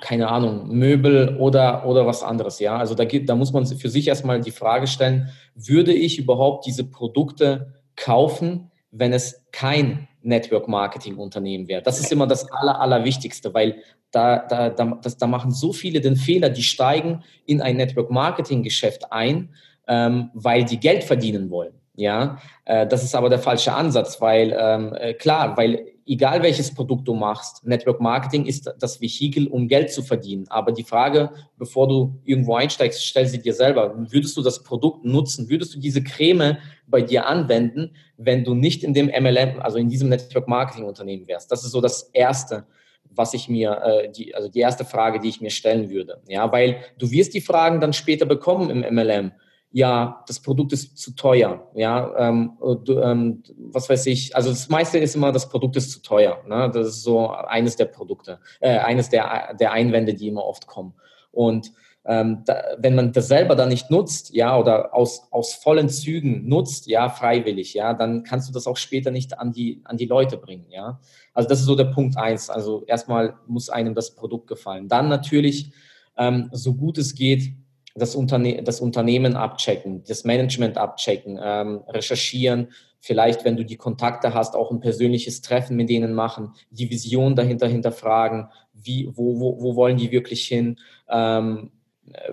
[SPEAKER 2] keine Ahnung, Möbel oder, oder was anderes, ja. Also da, gibt, da muss man für sich erstmal die Frage stellen, würde ich überhaupt diese Produkte kaufen, wenn es kein Network Marketing Unternehmen wäre? Das ist immer das Aller, Allerwichtigste, weil da, da, da, das, da machen so viele den Fehler, die steigen in ein Network Marketing Geschäft ein, ähm, weil die Geld verdienen wollen. Ja, äh, das ist aber der falsche Ansatz, weil ähm, äh, klar, weil egal welches Produkt du machst, Network Marketing ist das Vehikel, um Geld zu verdienen. Aber die Frage, bevor du irgendwo einsteigst, stell sie dir selber. Würdest du das Produkt nutzen? Würdest du diese Creme bei dir anwenden, wenn du nicht in dem MLM, also in diesem Network Marketing Unternehmen wärst? Das ist so das Erste was ich mir, äh, die, also die erste Frage, die ich mir stellen würde. Ja, weil du wirst die Fragen dann später bekommen im MLM ja, das Produkt ist zu teuer, ja, ähm, ähm, was weiß ich, also das meiste ist immer, das Produkt ist zu teuer, ne? das ist so eines der Produkte, äh, eines der, der Einwände, die immer oft kommen und ähm, da, wenn man das selber dann nicht nutzt, ja, oder aus, aus vollen Zügen nutzt, ja, freiwillig, ja, dann kannst du das auch später nicht an die, an die Leute bringen, ja. Also das ist so der Punkt eins. Also erstmal muss einem das Produkt gefallen. Dann natürlich, ähm, so gut es geht, das, Unterne das Unternehmen abchecken, das Management abchecken, ähm, recherchieren, vielleicht, wenn du die Kontakte hast, auch ein persönliches Treffen mit denen machen, die Vision dahinter hinterfragen, wie, wo, wo, wo wollen die wirklich hin? Ähm, äh,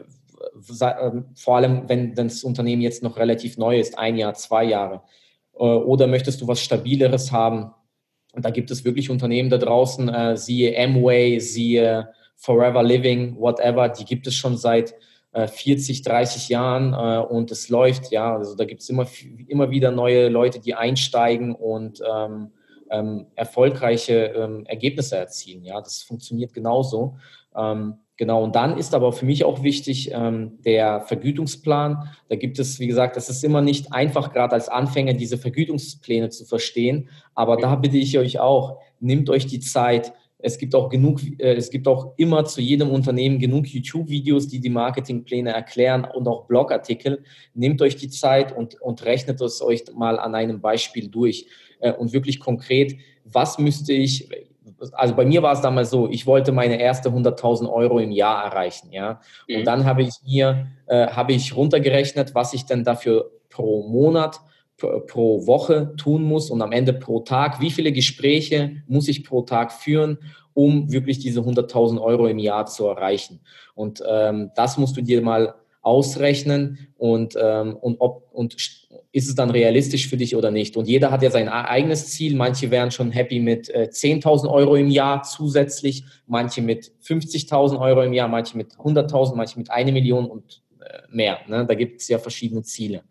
[SPEAKER 2] ähm, vor allem, wenn das Unternehmen jetzt noch relativ neu ist, ein Jahr, zwei Jahre. Äh, oder möchtest du was Stabileres haben? Da gibt es wirklich Unternehmen da draußen, äh, siehe Amway, siehe Forever Living, whatever, die gibt es schon seit 40, äh, 30 Jahren äh, und es läuft, ja. Also da gibt es immer, immer wieder neue Leute, die einsteigen und ähm, ähm, erfolgreiche ähm, Ergebnisse erzielen. Ja, das funktioniert genauso. Ähm, genau, und dann ist aber für mich auch wichtig ähm, der Vergütungsplan. Da gibt es, wie gesagt, das ist immer nicht einfach, gerade als Anfänger diese Vergütungspläne zu verstehen. Aber da bitte ich euch auch, nehmt euch die Zeit, es gibt auch genug, äh, es gibt auch immer zu jedem Unternehmen genug YouTube-Videos, die die Marketingpläne erklären und auch Blogartikel. Nehmt euch die Zeit und, und rechnet es euch mal an einem Beispiel durch äh, und wirklich konkret, was müsste ich, also bei mir war es damals so, ich wollte meine erste 100.000 Euro im Jahr erreichen, ja. Und mhm. dann habe ich mir, äh, habe ich runtergerechnet, was ich denn dafür pro Monat pro Woche tun muss und am Ende pro Tag, wie viele Gespräche muss ich pro Tag führen, um wirklich diese 100.000 Euro im Jahr zu erreichen. Und ähm, das musst du dir mal ausrechnen und, ähm, und, ob, und ist es dann realistisch für dich oder nicht. Und jeder hat ja sein eigenes Ziel. Manche wären schon happy mit äh, 10.000 Euro im Jahr zusätzlich, manche mit 50.000 Euro im Jahr, manche mit 100.000, manche mit eine Million und äh, mehr. Ne? Da gibt es ja verschiedene Ziele.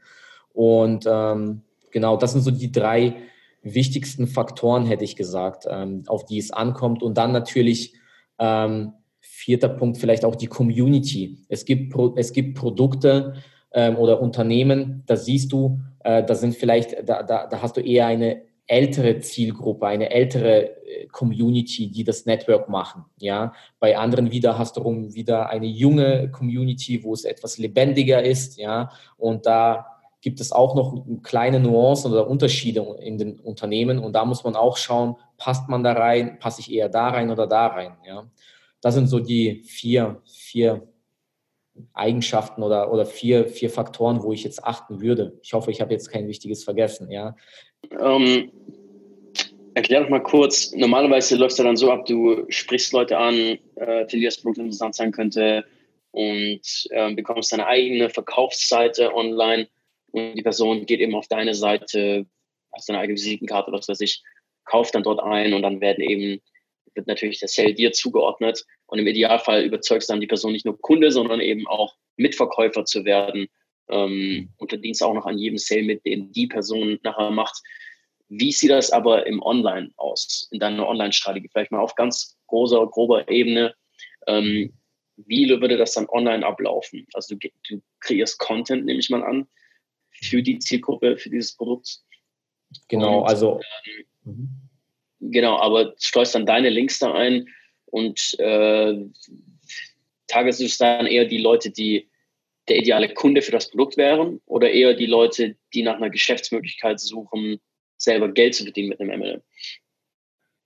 [SPEAKER 2] Und ähm, genau, das sind so die drei wichtigsten Faktoren, hätte ich gesagt, ähm, auf die es ankommt. Und dann natürlich ähm, vierter Punkt, vielleicht auch die Community. Es gibt, es gibt Produkte ähm, oder Unternehmen, da siehst du, äh, da sind vielleicht, da, da, da hast du eher eine ältere Zielgruppe, eine ältere äh, Community, die das Network machen. Ja, bei anderen wieder hast du wieder eine junge Community, wo es etwas lebendiger ist. Ja, und da gibt es auch noch kleine Nuancen oder Unterschiede in den Unternehmen und da muss man auch schauen, passt man da rein, passe ich eher da rein oder da rein. Ja? Das sind so die vier, vier Eigenschaften oder, oder vier, vier Faktoren, wo ich jetzt achten würde. Ich hoffe, ich habe jetzt kein Wichtiges vergessen. Ja?
[SPEAKER 1] Ähm, erklär doch mal kurz, normalerweise läuft es ja dann so ab, du sprichst Leute an, äh, für die das Produkt interessant sein könnte und äh, bekommst deine eigene Verkaufsseite online und die Person geht eben auf deine Seite, hast eine eigene Visitenkarte oder was weiß ich, kauft dann dort ein und dann werden eben, wird natürlich der Sale dir zugeordnet. Und im Idealfall überzeugst du dann die Person nicht nur Kunde, sondern eben auch Mitverkäufer zu werden ähm, und verdienst auch noch an jedem Sale mit, den die Person nachher macht. Wie sieht das aber im Online aus, in deiner Online-Strategie? Vielleicht mal auf ganz großer, grober Ebene. Ähm, wie würde das dann online ablaufen? Also du, du kreierst Content, nehme ich mal an, für die Zielgruppe, für dieses Produkt.
[SPEAKER 2] Genau, und, also.
[SPEAKER 1] Ähm, genau, aber streust dann deine Links da ein und äh, targetest dann eher die Leute, die der ideale Kunde für das Produkt wären oder eher die Leute, die nach einer Geschäftsmöglichkeit suchen, selber Geld zu verdienen mit einem MLM?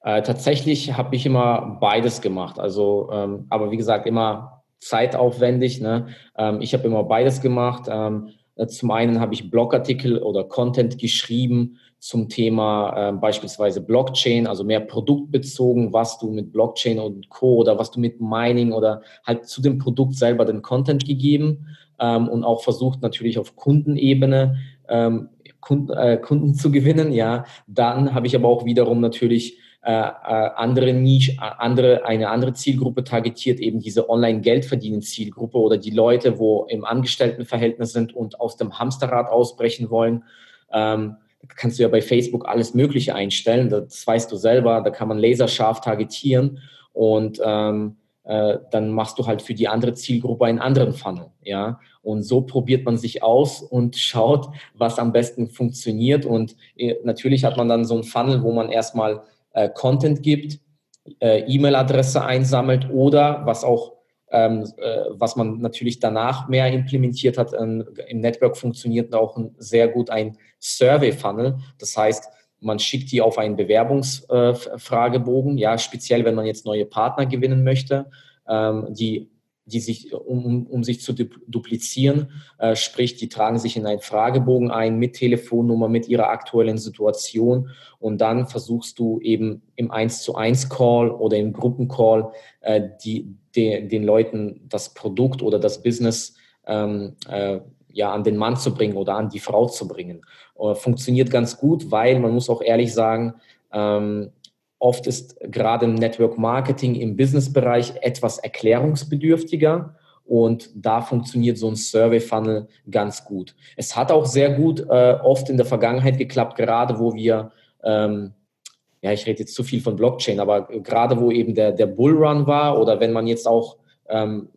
[SPEAKER 2] Äh, tatsächlich habe ich immer beides gemacht. Also, ähm, aber wie gesagt, immer zeitaufwendig. Ne? Ähm, ich habe immer beides gemacht. Ähm, äh, zum einen habe ich Blogartikel oder Content geschrieben zum Thema äh, beispielsweise Blockchain, also mehr produktbezogen, was du mit Blockchain und Co. oder was du mit Mining oder halt zu dem Produkt selber den Content gegeben ähm, und auch versucht natürlich auf Kundenebene ähm, Kunden, äh, Kunden (laughs) zu gewinnen. Ja, dann habe ich aber auch wiederum natürlich äh, äh, andere Nische, andere, eine andere Zielgruppe targetiert, eben diese Online-Geld-Verdienen-Zielgruppe oder die Leute, wo im Angestelltenverhältnis sind und aus dem Hamsterrad ausbrechen wollen. Ähm, kannst du ja bei Facebook alles Mögliche einstellen, das weißt du selber, da kann man laserscharf targetieren und ähm, äh, dann machst du halt für die andere Zielgruppe einen anderen Funnel, ja. Und so probiert man sich aus und (laughs) schaut, was am besten funktioniert. Und äh, natürlich hat man dann so einen Funnel, wo man erstmal äh, Content gibt, äh, E-Mail-Adresse einsammelt oder was auch ähm, äh, was man natürlich danach mehr implementiert hat ähm, im Network funktioniert auch ein, sehr gut ein Survey-Funnel. Das heißt, man schickt die auf einen Bewerbungsfragebogen, ja, speziell wenn man jetzt neue Partner gewinnen möchte, ähm, die die sich, um, um sich zu duplizieren, äh, sprich, die tragen sich in einen Fragebogen ein mit Telefonnummer, mit ihrer aktuellen Situation und dann versuchst du eben im 1 zu 1 Call oder im Gruppencall äh, die, de, den Leuten das Produkt oder das Business ähm, äh, ja, an den Mann zu bringen oder an die Frau zu bringen. Äh, funktioniert ganz gut, weil man muss auch ehrlich sagen, ähm, Oft ist gerade im Network Marketing im Businessbereich etwas erklärungsbedürftiger und da funktioniert so ein Survey Funnel ganz gut. Es hat auch sehr gut äh, oft in der Vergangenheit geklappt, gerade wo wir, ähm, ja, ich rede jetzt zu viel von Blockchain, aber gerade wo eben der, der Bullrun war oder wenn man jetzt auch ähm,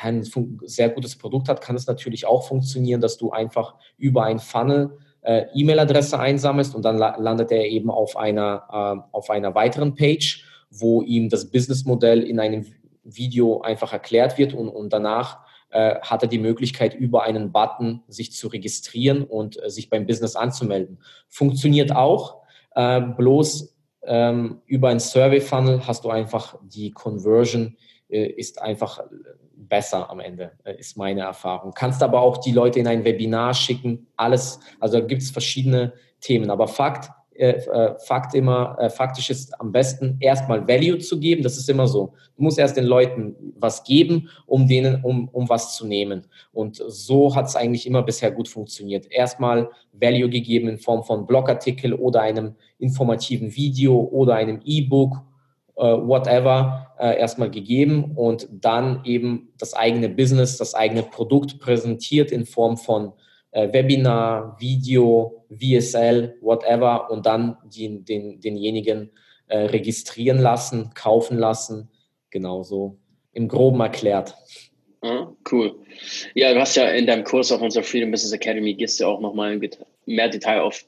[SPEAKER 2] ein sehr gutes Produkt hat, kann es natürlich auch funktionieren, dass du einfach über ein Funnel äh, E-Mail-Adresse einsammelst und dann la landet er eben auf einer, äh, auf einer weiteren Page, wo ihm das Businessmodell in einem Video einfach erklärt wird und, und danach äh, hat er die Möglichkeit, über einen Button sich zu registrieren und äh, sich beim Business anzumelden. Funktioniert auch, äh, bloß ähm, über ein Survey-Funnel hast du einfach die Conversion ist einfach besser am Ende, äh, ist meine Erfahrung. Kannst aber auch die Leute in ein Webinar schicken, alles, also gibt es verschiedene Themen. Aber Fakt, äh, äh, Fakt immer, äh, faktisch ist am besten erstmal Value zu geben. Das ist immer so. Du musst erst den Leuten was geben, um denen, um, um was zu nehmen. Und so hat es eigentlich immer bisher gut funktioniert. Erstmal Value gegeben in Form von Blogartikel oder einem informativen Video oder einem E-Book äh, whatever äh, erstmal gegeben und dann eben das eigene Business, das eigene Produkt präsentiert in Form von äh, Webinar, Video, VSL, whatever und dann die, den, denjenigen äh, registrieren lassen, kaufen lassen. Genauso im Groben erklärt.
[SPEAKER 1] Ah, cool. Ja, du hast ja in deinem Kurs auf unserer Freedom Business Academy gehst du auch nochmal mehr Detail auf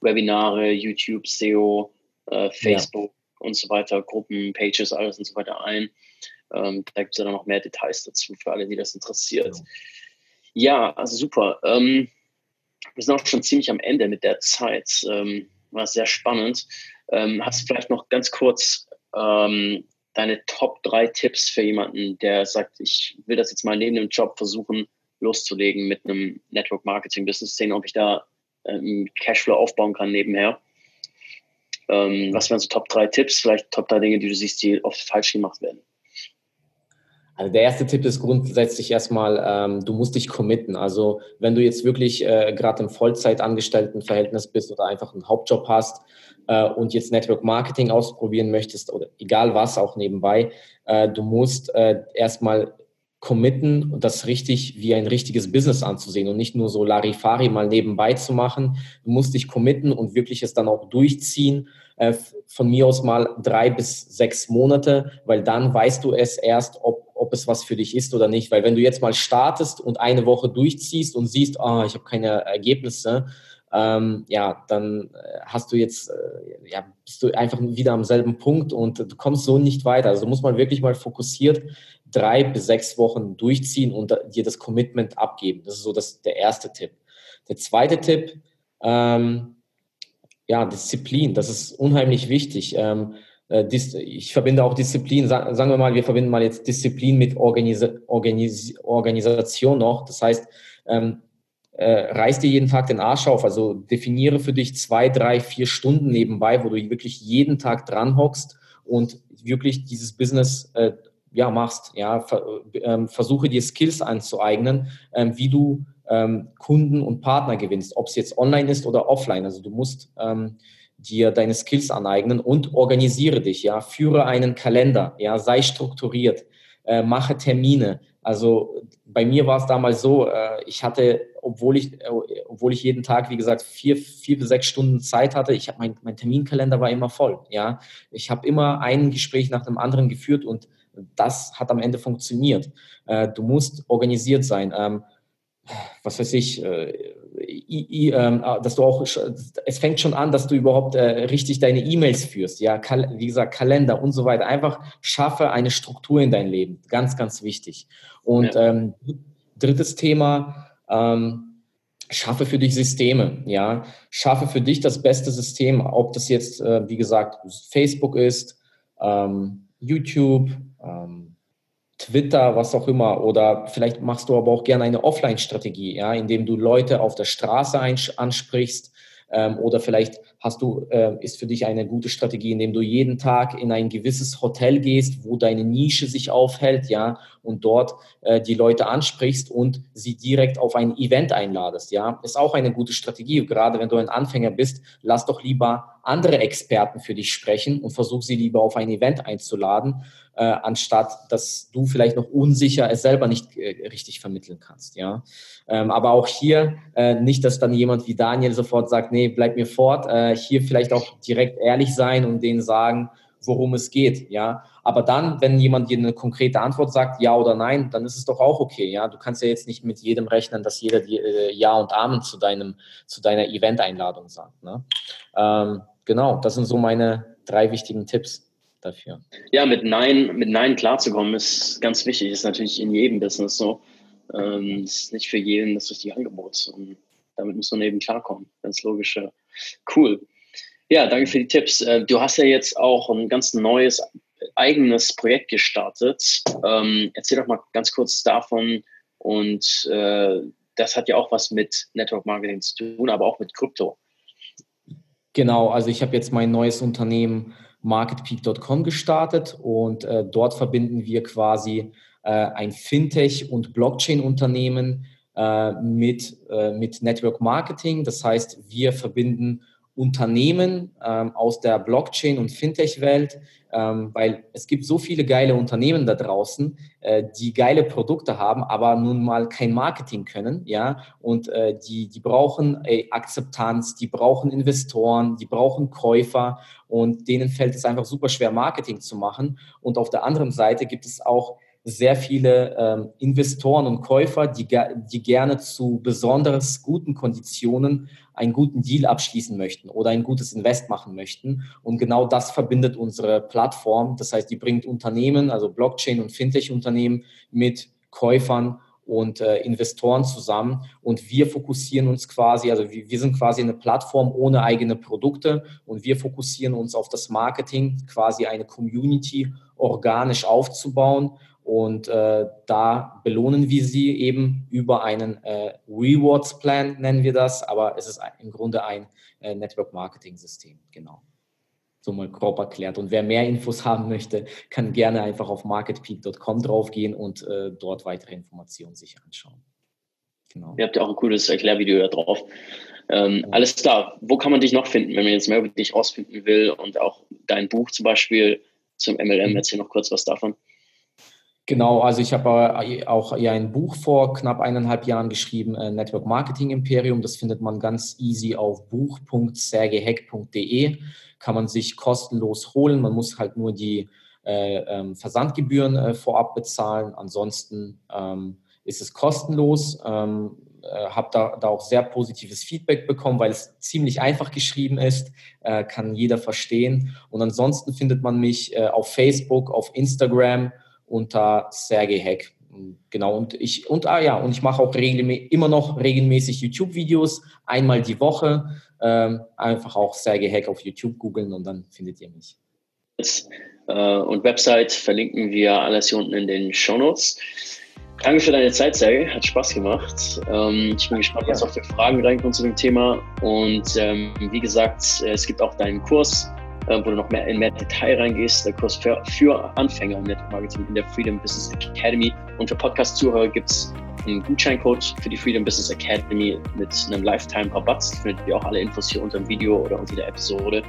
[SPEAKER 1] Webinare, YouTube, SEO, äh, Facebook und so weiter, Gruppen, Pages, alles und so weiter ein. Ähm, da gibt es ja dann noch mehr Details dazu für alle, die das interessiert. Genau. Ja, also super. Ähm, wir sind auch schon ziemlich am Ende mit der Zeit. Ähm, war sehr spannend. Ähm, hast du vielleicht noch ganz kurz ähm, deine Top 3 Tipps für jemanden, der sagt, ich will das jetzt mal neben dem Job versuchen, loszulegen mit einem Network Marketing Business, sehen, ob ich da ähm, Cashflow aufbauen kann nebenher. Ähm, was wären so Top 3 Tipps, vielleicht Top 3 Dinge, die du siehst, die oft falsch gemacht werden?
[SPEAKER 2] Also der erste Tipp ist grundsätzlich erstmal, ähm, du musst dich committen. Also wenn du jetzt wirklich äh, gerade im Vollzeitangestelltenverhältnis bist oder einfach einen Hauptjob hast äh, und jetzt Network Marketing ausprobieren möchtest oder egal was auch nebenbei, äh, du musst äh, erstmal committen und das richtig wie ein richtiges Business anzusehen und nicht nur so Larifari mal nebenbei zu machen. Du musst dich committen und wirklich es dann auch durchziehen äh, von mir aus mal drei bis sechs Monate, weil dann weißt du es erst, ob, ob es was für dich ist oder nicht. Weil wenn du jetzt mal startest und eine Woche durchziehst und siehst, oh, ich habe keine Ergebnisse, ähm, ja, dann äh, hast du jetzt, äh, ja, bist du einfach wieder am selben Punkt und du kommst so nicht weiter. Also muss man wirklich mal fokussiert drei bis sechs Wochen durchziehen und dir das Commitment abgeben. Das ist so das, der erste Tipp. Der zweite Tipp, ähm, ja, Disziplin, das ist unheimlich wichtig. Ähm, äh, ich verbinde auch Disziplin, sagen wir mal, wir verbinden mal jetzt Disziplin mit Organisa Organis Organisation noch. Das heißt, ähm, äh, reiß dir jeden Tag den Arsch auf. Also definiere für dich zwei, drei, vier Stunden nebenbei, wo du wirklich jeden Tag dran hockst und wirklich dieses Business äh, ja, machst. Ja, ähm, versuche dir Skills anzueignen, ähm, wie du ähm, Kunden und Partner gewinnst, ob es jetzt online ist oder offline. Also du musst ähm, dir deine Skills aneignen und organisiere dich, ja, führe einen Kalender, ja, sei strukturiert, äh, mache Termine. Also bei mir war es damals so, äh, ich hatte, obwohl ich, äh, obwohl ich jeden Tag, wie gesagt, vier, vier bis sechs Stunden Zeit hatte, ich habe mein, mein Terminkalender war immer voll, ja. Ich habe immer ein Gespräch nach dem anderen geführt und das hat am Ende funktioniert. Äh, du musst organisiert sein. Ähm, was weiß ich, äh, i, i, äh, dass du auch, es fängt schon an, dass du überhaupt äh, richtig deine E-Mails führst, ja, Kal wie gesagt, Kalender und so weiter. Einfach schaffe eine Struktur in dein Leben. Ganz, ganz wichtig. Und ja. ähm, drittes Thema, ähm, schaffe für dich Systeme, ja, schaffe für dich das beste System, ob das jetzt, äh, wie gesagt, Facebook ist, ähm, YouTube, ähm, Twitter, was auch immer, oder vielleicht machst du aber auch gerne eine Offline-Strategie, ja, indem du Leute auf der Straße ansprichst, ähm, oder vielleicht hast du, äh, ist für dich eine gute Strategie, indem du jeden Tag in ein gewisses Hotel gehst, wo deine Nische sich aufhält, ja, und dort äh, die Leute ansprichst und sie direkt auf ein Event einladest, ja. Ist auch eine gute Strategie. Gerade wenn du ein Anfänger bist, lass doch lieber andere Experten für dich sprechen und versuch sie lieber auf ein Event einzuladen, äh, anstatt dass du vielleicht noch unsicher es selber nicht äh, richtig vermitteln kannst, ja. Ähm, aber auch hier äh, nicht, dass dann jemand wie Daniel sofort sagt, nee, bleib mir fort. Äh, hier vielleicht auch direkt ehrlich sein und denen sagen, worum es geht, ja. Aber dann, wenn jemand dir eine konkrete Antwort sagt, ja oder nein, dann ist es doch auch okay, ja. Du kannst ja jetzt nicht mit jedem rechnen, dass jeder dir äh, Ja und Amen zu deinem, zu deiner Event-Einladung sagt. Ne? Ähm, genau, das sind so meine drei wichtigen Tipps dafür.
[SPEAKER 1] Ja, mit Nein, mit Nein klarzukommen ist ganz wichtig. Ist natürlich in jedem Business so. Ähm, ist nicht für jeden das richtige Angebot. Und damit muss man eben klarkommen. Ganz logisch. Cool. Ja, danke für die Tipps. Äh, du hast ja jetzt auch ein ganz neues eigenes Projekt gestartet. Ähm, erzähl doch mal ganz kurz davon. Und äh, das hat ja auch was mit Network Marketing zu tun, aber auch mit Krypto.
[SPEAKER 2] Genau, also ich habe jetzt mein neues Unternehmen marketpeak.com gestartet und äh, dort verbinden wir quasi äh, ein Fintech- und Blockchain-Unternehmen äh, mit, äh, mit Network Marketing. Das heißt, wir verbinden Unternehmen ähm, aus der Blockchain- und Fintech-Welt, ähm, weil es gibt so viele geile Unternehmen da draußen, äh, die geile Produkte haben, aber nun mal kein Marketing können, ja, und äh, die, die brauchen ey, Akzeptanz, die brauchen Investoren, die brauchen Käufer und denen fällt es einfach super schwer, Marketing zu machen. Und auf der anderen Seite gibt es auch sehr viele ähm, Investoren und Käufer, die, die gerne zu besonders guten Konditionen einen guten Deal abschließen möchten oder ein gutes Invest machen möchten. Und genau das verbindet unsere Plattform. Das heißt, die bringt Unternehmen, also Blockchain- und Fintech-Unternehmen mit Käufern und äh, Investoren zusammen. Und wir fokussieren uns quasi, also wir, wir sind quasi eine Plattform ohne eigene Produkte und wir fokussieren uns auf das Marketing, quasi eine Community organisch aufzubauen und äh, da belohnen wir sie eben über einen äh, Rewards Plan, nennen wir das, aber es ist im Grunde ein äh, Network Marketing System, genau. so mal grob erklärt. Und wer mehr Infos (laughs) haben möchte, kann gerne einfach auf marketpeak.com draufgehen und äh, dort weitere Informationen sich anschauen.
[SPEAKER 1] Genau. Ihr habt ja auch ein cooles Erklärvideo da drauf. Ähm, ja. Alles klar. Wo kann man dich noch finden, wenn man jetzt mehr über dich rausfinden will und auch dein Buch zum Beispiel zum MLM? Mhm. Erzähl noch kurz was davon.
[SPEAKER 2] Genau, also ich habe auch ja ein Buch vor knapp eineinhalb Jahren geschrieben, äh, Network Marketing Imperium. Das findet man ganz easy auf buch.sergeheck.de. Kann man sich kostenlos holen. Man muss halt nur die äh, ähm, Versandgebühren äh, vorab bezahlen. Ansonsten ähm, ist es kostenlos. Ähm, äh, habe da, da auch sehr positives Feedback bekommen, weil es ziemlich einfach geschrieben ist, äh, kann jeder verstehen. Und ansonsten findet man mich äh, auf Facebook, auf Instagram unter Sergei Heck. Genau, und ich, und ah ja, und ich mache auch immer noch regelmäßig YouTube-Videos, einmal die Woche. Ähm, einfach auch Sergei Heck auf YouTube googeln und dann findet ihr mich.
[SPEAKER 1] Äh, und Website verlinken wir alles hier unten in den Show Notes. Danke für deine Zeit, Sergei. Hat Spaß gemacht. Ähm, ich bin gespannt, was auch für Fragen reinkommen zu dem Thema. Und ähm, wie gesagt, es gibt auch deinen Kurs wo du noch mehr in mehr Detail reingehst. Der Kurs für, für Anfänger im Network Marketing in der Freedom Business Academy. Und für Podcast-Zuhörer gibt es einen Gutscheincode für die Freedom Business Academy mit einem Lifetime-Rabatt. Findet ihr auch alle Infos hier unter dem Video oder unter der Episode.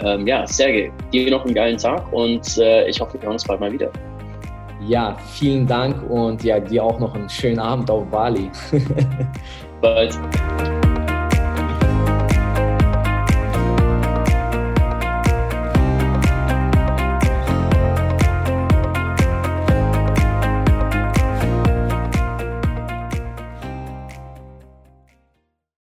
[SPEAKER 1] Ähm, ja, Sergej, dir noch einen geilen Tag und äh, ich hoffe, wir hören uns bald mal wieder.
[SPEAKER 2] Ja, vielen Dank und ja, dir auch noch einen schönen Abend auf Bali. (laughs) Bald.